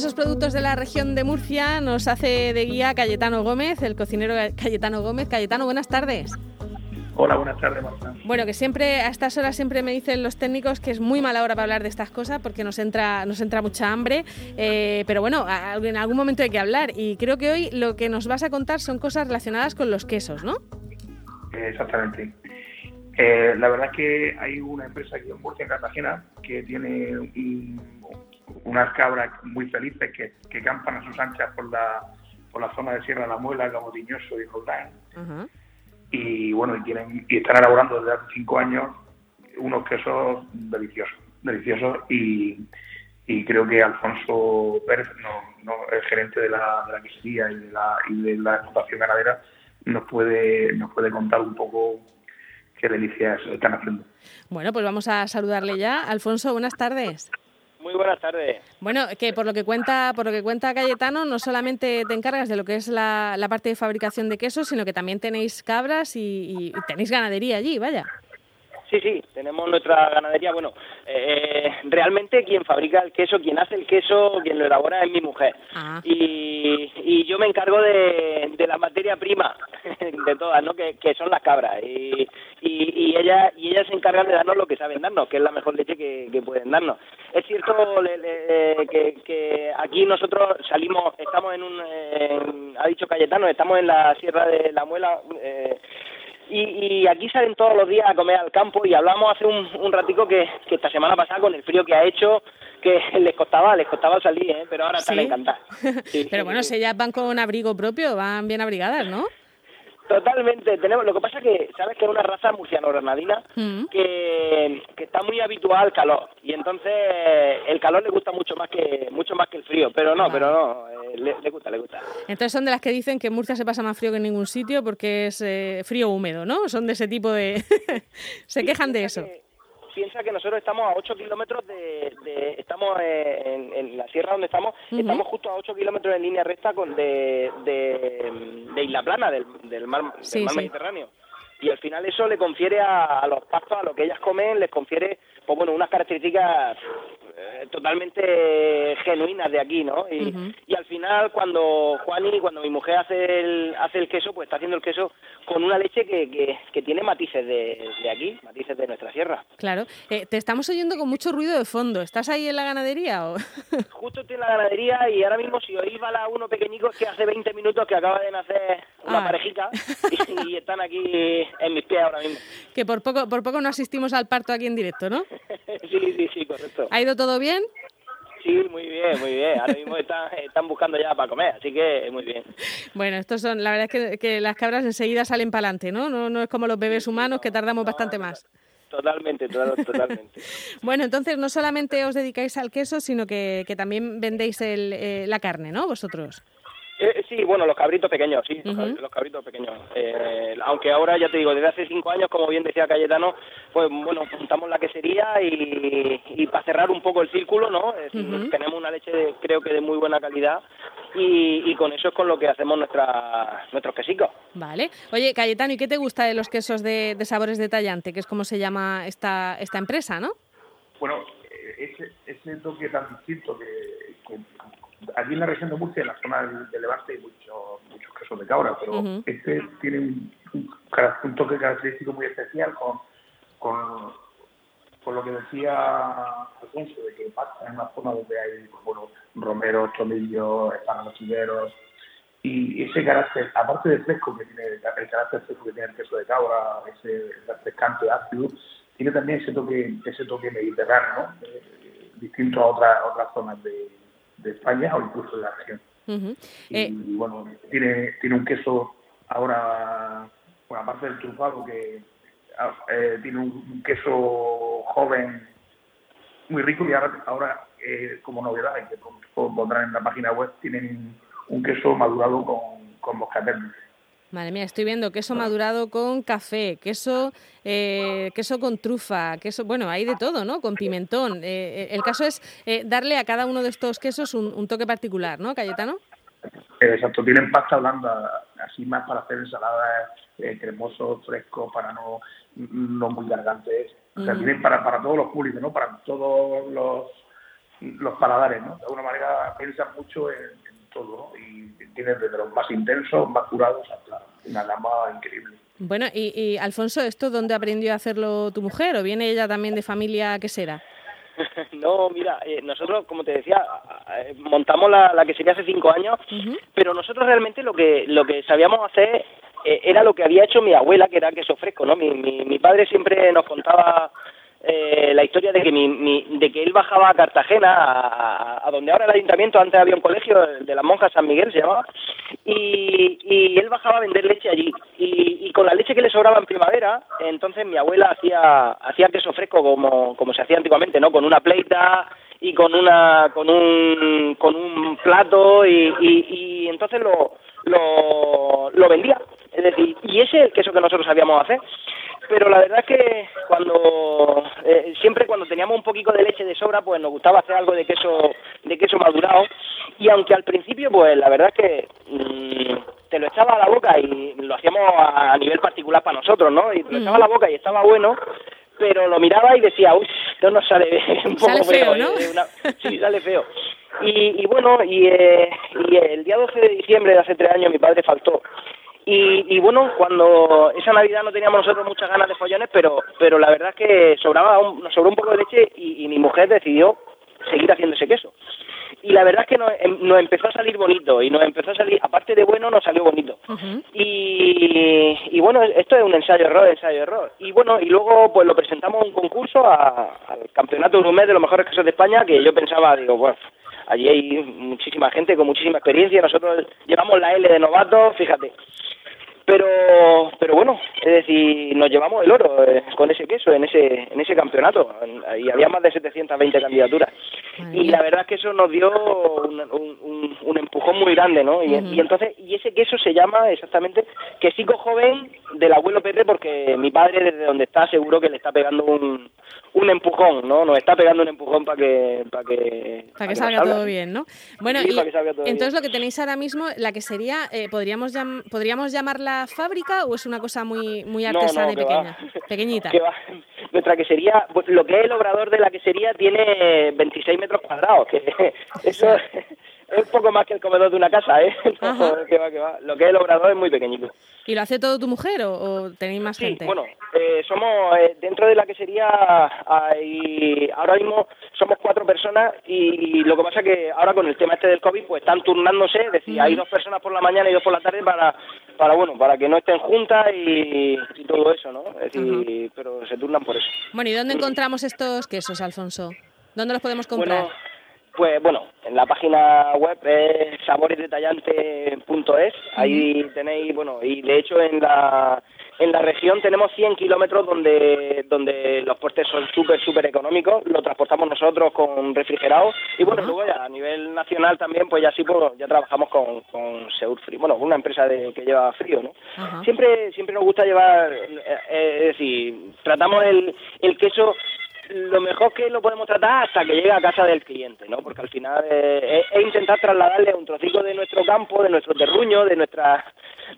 esos productos de la región de Murcia nos hace de guía Cayetano Gómez, el cocinero Cayetano Gómez. Cayetano, buenas tardes. Hola, buenas tardes, Marta. Bueno, que siempre, a estas horas siempre me dicen los técnicos que es muy mala hora para hablar de estas cosas porque nos entra, nos entra mucha hambre, eh, pero bueno, en algún momento hay que hablar y creo que hoy lo que nos vas a contar son cosas relacionadas con los quesos, ¿no? Exactamente. Eh, la verdad es que hay una empresa aquí en Murcia, en Cartagena, que tiene unas cabras muy felices que, campan a sus anchas por la, por la zona de Sierra de la Muela, como Tiñoso y Roldán. Y bueno, y, tienen, y están elaborando desde hace cinco años unos quesos deliciosos, deliciosos y, creo que Alfonso Pérez, no, el gerente de la, de la quesería y de la, y de la explotación ganadera, nos puede, nos puede contar un poco qué delicias están haciendo. Bueno, pues vamos a saludarle ya. Alfonso, buenas tardes. Muy buenas tardes. Bueno, que por lo que cuenta, por lo que cuenta Cayetano, no solamente te encargas de lo que es la, parte de fabricación de quesos, sino que también tenéis cabras y tenéis ganadería allí, vaya. Sí, sí, tenemos nuestra ganadería. Bueno, eh, realmente quien fabrica el queso, quien hace el queso, quien lo elabora es mi mujer. Ah. Y, y, yo me encargo de, de, la materia prima de todas, ¿no? Que, que son las cabras. Y, y, ella y ella se encargan de darnos lo que saben darnos, que es la mejor leche que, que pueden darnos. Es cierto que, que, aquí nosotros salimos, estamos en un, ha dicho Cayetano, estamos en la Sierra de la Muela. Eh, y, aquí salen todos los días a comer al campo y hablamos hace un, un ratico que, esta semana pasada con el frío que ha hecho que les costaba les costaba salir ¿eh? pero ahora están encantadas pero bueno si ellas van con abrigo propio van bien abrigadas ¿no? Totalmente, tenemos, lo que pasa es que sabes que es una raza murciano-granadina mm. que, que, está muy habituada al calor y entonces el calor le gusta mucho más que mucho más que el frío, pero no, pero no, eh, le, gusta, le gusta. Entonces son de las que dicen que Murcia se pasa más frío que en ningún sitio porque es eh, frío húmedo, ¿no? Son de ese tipo de... se quejan de eso piensa que nosotros estamos a 8 kilómetros de, estamos en, la sierra donde estamos, estamos justo a 8 kilómetros en línea recta con de, de, Isla Plana, del, del mar, Mediterráneo. Y al final eso le confiere a, los pastos, a lo que ellas comen, les confiere, pues bueno, unas características totalmente genuinas de aquí, ¿no? Y, y al final cuando Juani, cuando mi mujer hace el, hace el queso, pues está haciendo el queso con una leche que, que, tiene matices de, de, aquí, matices de nuestra sierra. Claro. Eh, te estamos oyendo con mucho ruido de fondo. ¿Estás ahí en la ganadería o...? Justo estoy en la ganadería y ahora mismo si oís la uno pequeñico es que hace 20 minutos que acaba de nacer una ah. parejita y, están aquí en mis pies ahora mismo. Que por poco, por poco no asistimos al parto aquí en directo, ¿no? sí, sí, sí, correcto. ¿Ha ido todo ¿Todo bien? Sí, muy bien, muy bien. Ahora mismo están, están buscando ya para comer, así que muy bien. Bueno, estos son, la verdad es que, las cabras enseguida salen para adelante, ¿no? ¿no? No es como los bebés humanos que tardamos bastante más. Totalmente, totalmente. bueno, entonces no solamente os dedicáis al queso, sino que, que también vendéis el, eh, la carne, ¿no? Vosotros. Eh, sí, bueno, los cabritos pequeños, sí, los cabritos pequeños. Eh, aunque ahora, ya te digo, desde hace cinco años, como bien decía Cayetano, pues bueno, juntamos la quesería y, y para cerrar un poco el círculo, ¿no? Tenemos una leche, creo que de muy buena calidad y, y, con eso es con lo que hacemos nuestra, nuestros quesicos. Vale. Oye, Cayetano, ¿y qué te gusta de los quesos de, de sabores de tallante, que es como se llama esta, esta empresa, no? Bueno, eh, ese, ese toque tan distinto que aquí en la región de Murcia, en la zona de Levante, hay muchos muchos quesos de cabra, pero este tiene un, un, toque característico muy especial con, con, con lo que decía Alfonso, de que pasa en una zona donde hay bueno, romeros, tomillos, espanados y ese carácter, aparte de fresco que tiene, el carácter fresco que tiene el queso de cabra, ese refrescante ácido, tiene también ese toque, ese toque mediterráneo, eh, distinto a otras otras zonas de, de España o incluso de la región. y, eh, bueno, tiene, tiene un queso ahora, bueno, aparte del trufado, que ah, eh, tiene un, queso joven muy rico y ahora, ahora eh, como novedad, que pondrán en la página web, tienen un queso madurado con, con moscatel Madre mía, estoy viendo queso madurado con café, queso, eh, queso con trufa, queso, bueno, hay de todo, ¿no? Con pimentón. Eh, eh, el caso es darle a cada uno de estos quesos un, toque particular, ¿no, Cayetano? Exacto, tienen pasta blanda, así más para hacer ensaladas cremosos, frescos, para no, no muy gargantes. O sea, tienen para, para todos los públicos, ¿no? Para todos los los paladares, ¿no? De alguna manera piensan mucho en, todo, ¿no? Y tienes desde los más intensos, más curados, hasta una gama increíble. Bueno, y, y Alfonso, ¿esto dónde aprendió a hacerlo tu mujer o viene ella también de familia quesera? no, mira, eh, nosotros, como te decía, montamos la, la sería hace cinco años, pero nosotros realmente lo que lo que sabíamos hacer eh, era lo que había hecho mi abuela, que era queso fresco, ¿no? Mi, mi, mi padre siempre nos contaba eh, la historia de que mi, de que él bajaba a Cartagena, a, donde ahora el ayuntamiento, antes había un colegio de las monjas San Miguel se llamaba, y, y él bajaba a vender leche allí. Y, y, con la leche que le sobraba en primavera, entonces mi abuela hacía, hacía queso fresco como, como se hacía antiguamente, ¿no? Con una pleita y con una con un con un plato y, y, y entonces lo, lo, lo vendía es decir y ese es el queso que nosotros sabíamos hacer pero la verdad es que cuando eh, siempre cuando teníamos un poquito de leche de sobra pues nos gustaba hacer algo de queso de queso madurado. Y aunque al principio pues la verdad es que mm, te lo echaba a la boca y lo hacíamos a, nivel particular para nosotros no y te lo echaba a la boca y estaba bueno pero lo miraba y decía uy esto nos sale un poco feo, ¿no? Eh, sí sale feo. Y, y bueno y, eh, y el día 12 de diciembre de hace tres años mi padre faltó y, bueno, cuando esa Navidad no teníamos nosotros muchas ganas de follones, pero pero la verdad es que sobraba nos sobró un poco de leche y, mi mujer decidió seguir haciendo ese queso. Y la verdad es que nos, em, nos, empezó a salir bonito y nos empezó a salir, aparte de bueno, nos salió bonito. y, y bueno, esto es un ensayo-error, ensayo-error. Y bueno, y luego pues lo presentamos a un concurso al Campeonato Gourmet de los mejores quesos de España, que yo pensaba, digo, bueno, allí hay muchísima gente con muchísima experiencia, nosotros llevamos la L de novato, fíjate pero pero bueno es decir nos llevamos el oro eh, con ese queso en ese en ese campeonato. Y había más de 720 candidaturas. Y la verdad es que eso nos dio un, un, un empujón muy grande no y, y, entonces y ese queso se llama exactamente quesico joven del abuelo Pepe porque mi padre desde donde está seguro que le está pegando un un empujón, ¿no? Nos está pegando un empujón para que para que salga todo bien, ¿no? Bueno, y entonces lo que tenéis ahora mismo, la que sería, eh, podríamos podríamos llamarla fábrica o es una cosa muy muy artesana y pequeña, pequeñita. Nuestra quesería, pues, lo que es el obrador de la quesería tiene 26 metros cuadrados, que eso es poco más que el comedor de una casa, ¿eh? que va, que va. Lo que es el obrador es muy pequeñito. ¿Y lo hace todo tu mujer o, tenéis más sí, gente? bueno, eh, somos, eh, dentro de la quesería, hay, ahora mismo somos cuatro personas y lo que pasa que ahora con el tema este del COVID, pues están turnándose, es decir, hay dos personas por la mañana y dos por la tarde para, para bueno, para que no estén juntas y, todo eso, ¿no? Es decir, pero se turnan por eso. Bueno, ¿y dónde encontramos estos quesos, Alfonso? ¿Dónde los podemos comprar? Pues bueno, en la página web es saboresdetallante.es, ahí tenéis, bueno, y de hecho en la en la región tenemos 100 kilómetros donde donde los puertos son súper, súper económicos, lo transportamos nosotros con refrigerados y bueno, luego ya a nivel nacional también, pues ya sí, pues, ya trabajamos con, con Seur Frío, bueno, una empresa de, que lleva frío, ¿no? Siempre siempre nos gusta llevar, eh, eh, es decir, tratamos el, el queso lo mejor que lo podemos tratar hasta que llegue a casa del cliente, ¿no? Porque al final eh, es, intentar trasladarle un trocito de nuestro campo, de nuestro terruño, de nuestra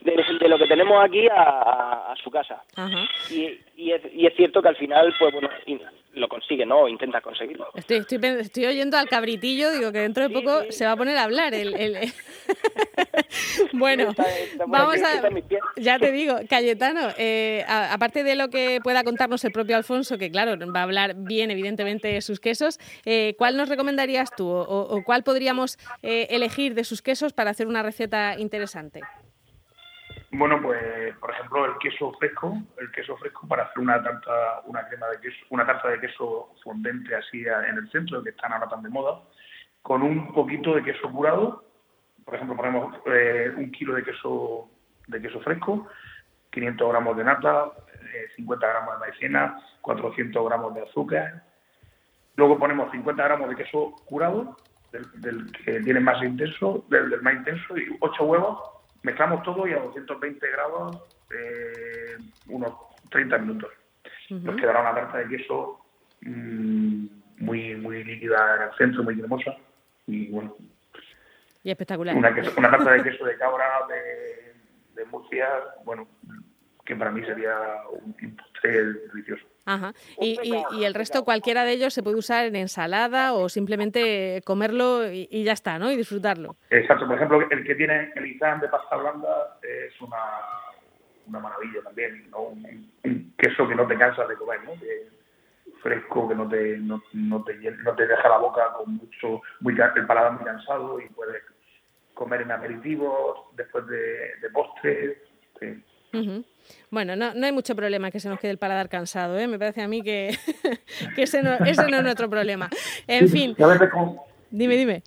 de, lo que tenemos aquí a, su casa. Y, y, es, y es cierto que al final, pues bueno, lo consigue, ¿no? O intenta conseguirlo. Estoy, estoy, estoy oyendo al cabritillo, digo que dentro de poco se va a poner a hablar. El, el... bueno, vamos a... Ya te digo, Cayetano, eh, aparte de lo que pueda contarnos el propio Alfonso, que claro, va a hablar bien evidentemente de sus quesos, eh, ¿cuál nos recomendarías tú o, cuál podríamos eh, elegir de sus quesos para hacer una receta interesante? Bueno, pues por ejemplo el queso fresco, el queso fresco para hacer una tarta, una crema de queso, una tarta de queso fondente así en el centro, que están ahora tan de moda, con un poquito de queso curado. Por ejemplo, ponemos eh, un kilo de queso de queso fresco, 500 gramos de nata, 50 eh, gramos de maicena, 400 gramos de azúcar. Luego ponemos 50 gramos de queso curado, del, que tiene más intenso, del, del más intenso, y 8 huevos Mezclamos todo y a 220 grados eh, unos 30 minutos. Nos quedará una tarta de queso mm, muy muy líquida en el centro, muy cremosa y bueno. Y espectacular. Una, una tarta de queso de cabra de, de Murcia, bueno, que para mí sería un delicioso. Ajá. Y, y, el resto, cualquiera de ellos se puede usar en ensalada o simplemente comerlo y, ya está, ¿no? Y disfrutarlo. Exacto. Por ejemplo, el que tiene el izán de pasta blanda es una, una maravilla también, ¿no? Un, queso que no te cansas de comer, ¿no? fresco, que no te, no, no, te, no te deja la boca con mucho, muy, el paladar muy cansado y puedes comer en aperitivos, después de, de postre. Bueno, no, no hay mucho problema que se nos quede el paladar cansado, ¿eh? Me parece a mí que, que ese, no, ese no es nuestro problema. En fin. Dime, dime.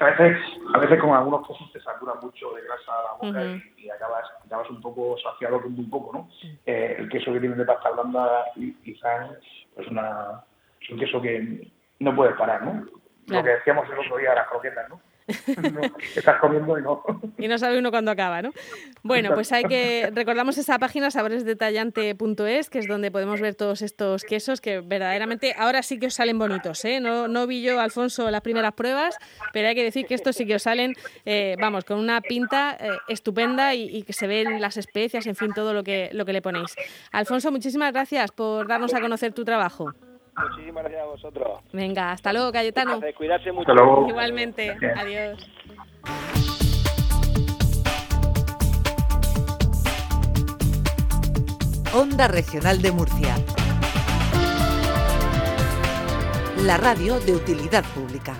A veces, a veces con algunos quesos te saturan mucho de grasa la boca y, acabas, acabas un poco saciado con muy poco, ¿no? Eh, el queso que tiene de pasta blanda y, quizás pues una, es un queso que no puedes parar, ¿no? Lo que decíamos el otro día, las croquetas, ¿no? Estás comiendo y no. y no sabe uno cuándo acaba, ¿no? Bueno, pues hay que. Recordamos esa página saboresdetallante.es, que es donde podemos ver todos estos quesos que verdaderamente ahora sí que os salen bonitos, ¿eh? No, no vi yo, Alfonso, las primeras pruebas, pero hay que decir que estos sí que os salen, eh, vamos, con una pinta eh, estupenda y, que se ven las especias, en fin, todo lo que, lo que le ponéis. Alfonso, muchísimas gracias por darnos a conocer tu trabajo. Muchísimas gracias a vosotros. Venga, hasta luego, Cayetano. Cuidarse mucho. Igualmente. Adiós. Onda Regional de Murcia. La radio de utilidad pública.